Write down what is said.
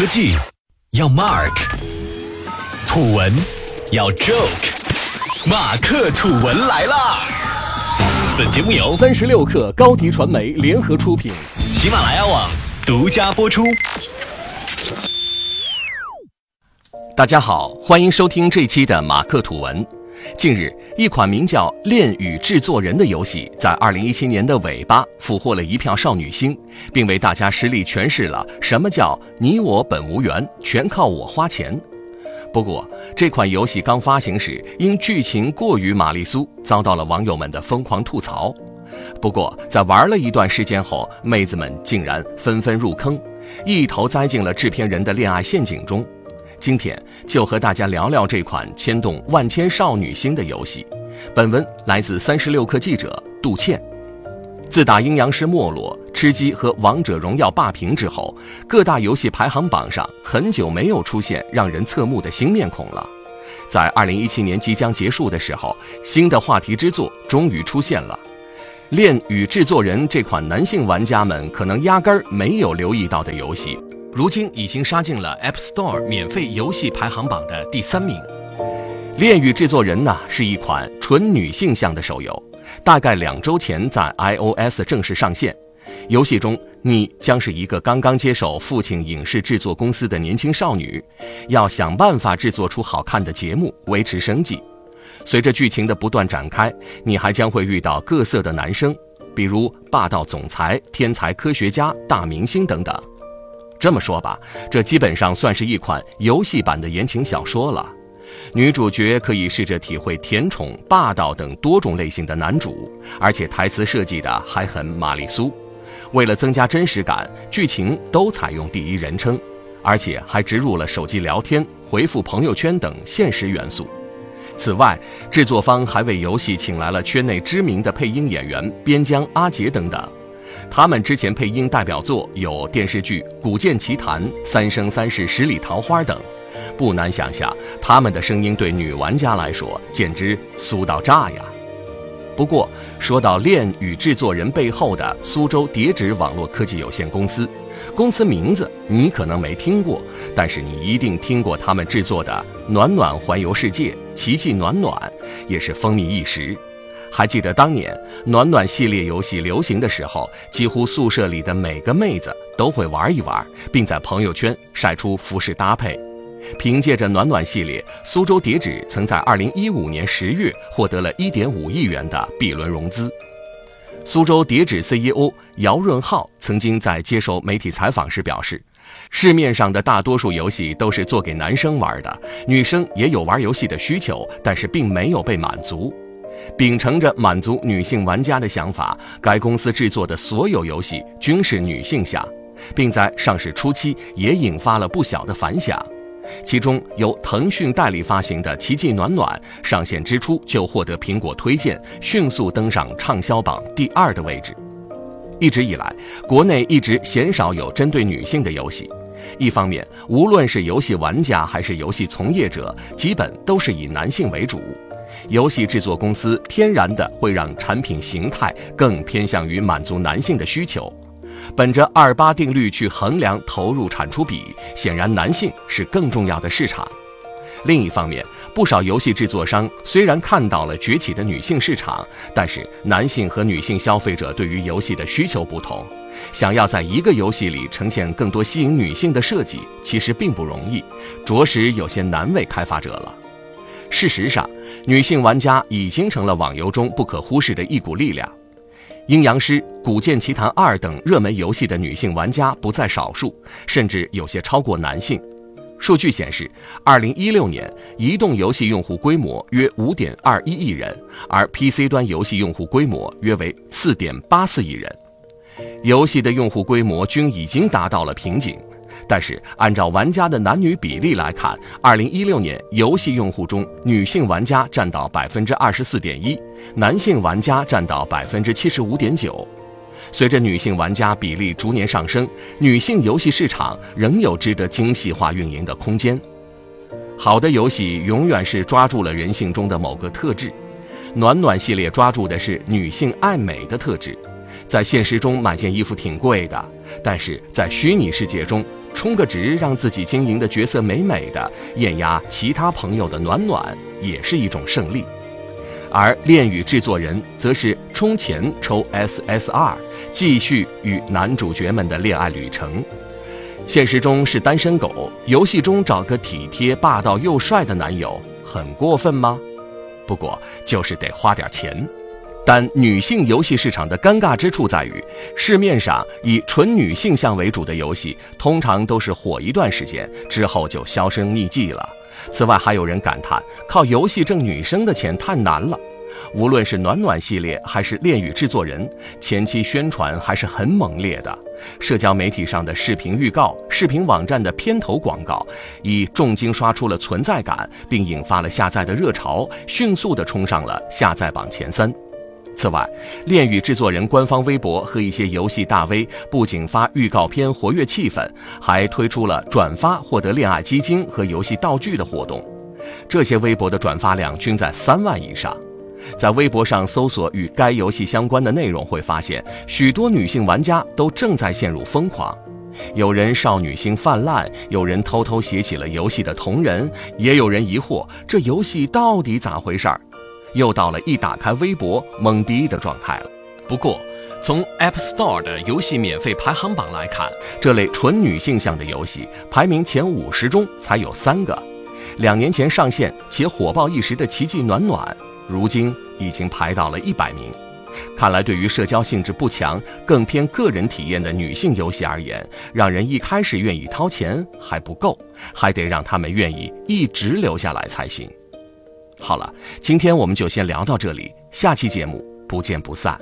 科技要 Mark，土文要 Joke，马克土文来啦！本节目由三十六克高低传媒联合出品，喜马拉雅网独家播出。大家好，欢迎收听这期的马克土文。近日，一款名叫《恋与制作人》的游戏，在二零一七年的尾巴俘获了一票少女心，并为大家实力诠释了什么叫“你我本无缘，全靠我花钱”。不过，这款游戏刚发行时，因剧情过于玛丽苏，遭到了网友们的疯狂吐槽。不过，在玩了一段时间后，妹子们竟然纷纷入坑，一头栽进了制片人的恋爱陷阱中。今天就和大家聊聊这款牵动万千少女心的游戏。本文来自三十六氪记者杜倩。自打阴阳师没落、吃鸡和王者荣耀霸屏之后，各大游戏排行榜上很久没有出现让人侧目的新面孔了。在二零一七年即将结束的时候，新的话题之作终于出现了，《恋与制作人》这款男性玩家们可能压根儿没有留意到的游戏。如今已经杀进了 App Store 免费游戏排行榜的第三名。《恋与制作人》呢是一款纯女性向的手游，大概两周前在 iOS 正式上线。游戏中，你将是一个刚刚接手父亲影视制作公司的年轻少女，要想办法制作出好看的节目维持生计。随着剧情的不断展开，你还将会遇到各色的男生，比如霸道总裁、天才科学家、大明星等等。这么说吧，这基本上算是一款游戏版的言情小说了。女主角可以试着体会甜宠、霸道等多种类型的男主，而且台词设计的还很玛丽苏。为了增加真实感，剧情都采用第一人称，而且还植入了手机聊天、回复朋友圈等现实元素。此外，制作方还为游戏请来了圈内知名的配音演员边疆、阿杰等等。他们之前配音代表作有电视剧《古剑奇谭》《三生三世十里桃花》等，不难想象，他们的声音对女玩家来说简直酥到炸呀。不过，说到恋与制作人背后的苏州叠纸网络科技有限公司，公司名字你可能没听过，但是你一定听过他们制作的《暖暖环游世界》《奇迹暖暖》，也是风靡一时。还记得当年暖暖系列游戏流行的时候，几乎宿舍里的每个妹子都会玩一玩，并在朋友圈晒出服饰搭配。凭借着暖暖系列，苏州叠纸曾在2015年10月获得了1.5亿元的 B 轮融资。苏州叠纸 CEO 姚润浩曾经在接受媒体采访时表示：“市面上的大多数游戏都是做给男生玩的，女生也有玩游戏的需求，但是并没有被满足。”秉承着满足女性玩家的想法，该公司制作的所有游戏均是女性向，并在上市初期也引发了不小的反响。其中由腾讯代理发行的《奇迹暖暖》上线之初就获得苹果推荐，迅速登上畅销榜第二的位置。一直以来，国内一直鲜少有针对女性的游戏。一方面，无论是游戏玩家还是游戏从业者，基本都是以男性为主。游戏制作公司天然的会让产品形态更偏向于满足男性的需求，本着二八定律去衡量投入产出比，显然男性是更重要的市场。另一方面，不少游戏制作商虽然看到了崛起的女性市场，但是男性和女性消费者对于游戏的需求不同，想要在一个游戏里呈现更多吸引女性的设计，其实并不容易，着实有些难为开发者了。事实上，女性玩家已经成了网游中不可忽视的一股力量。《阴阳师》《古剑奇谭二》等热门游戏的女性玩家不在少数，甚至有些超过男性。数据显示，2016年移动游戏用户规模约5.21亿人，而 PC 端游戏用户规模约为4.84亿人。游戏的用户规模均已经达到了瓶颈。但是，按照玩家的男女比例来看，二零一六年游戏用户中女性玩家占到百分之二十四点一，男性玩家占到百分之七十五点九。随着女性玩家比例逐年上升，女性游戏市场仍有值得精细化运营的空间。好的游戏永远是抓住了人性中的某个特质，暖暖系列抓住的是女性爱美的特质。在现实中买件衣服挺贵的，但是在虚拟世界中。充个值，让自己经营的角色美美的，艳压其他朋友的暖暖，也是一种胜利。而恋与制作人则是充钱抽 SSR，继续与男主角们的恋爱旅程。现实中是单身狗，游戏中找个体贴、霸道又帅的男友，很过分吗？不过就是得花点钱。但女性游戏市场的尴尬之处在于，市面上以纯女性向为主的游戏，通常都是火一段时间之后就销声匿迹了。此外，还有人感叹，靠游戏挣女生的钱太难了。无论是暖暖系列还是恋与制作人，前期宣传还是很猛烈的。社交媒体上的视频预告、视频网站的片头广告，以重金刷出了存在感，并引发了下载的热潮，迅速地冲上了下载榜前三。此外，恋与制作人官方微博和一些游戏大 V 不仅发预告片活跃气氛，还推出了转发获得恋爱基金和游戏道具的活动。这些微博的转发量均在三万以上。在微博上搜索与该游戏相关的内容，会发现许多女性玩家都正在陷入疯狂。有人少女心泛滥，有人偷偷写起了游戏的同人，也有人疑惑这游戏到底咋回事儿。又到了一打开微博懵逼的状态了。不过，从 App Store 的游戏免费排行榜来看，这类纯女性向的游戏排名前五十中才有三个。两年前上线且火爆一时的《奇迹暖暖》。如今已经排到了一百名，看来对于社交性质不强、更偏个人体验的女性游戏而言，让人一开始愿意掏钱还不够，还得让他们愿意一直留下来才行。好了，今天我们就先聊到这里，下期节目不见不散。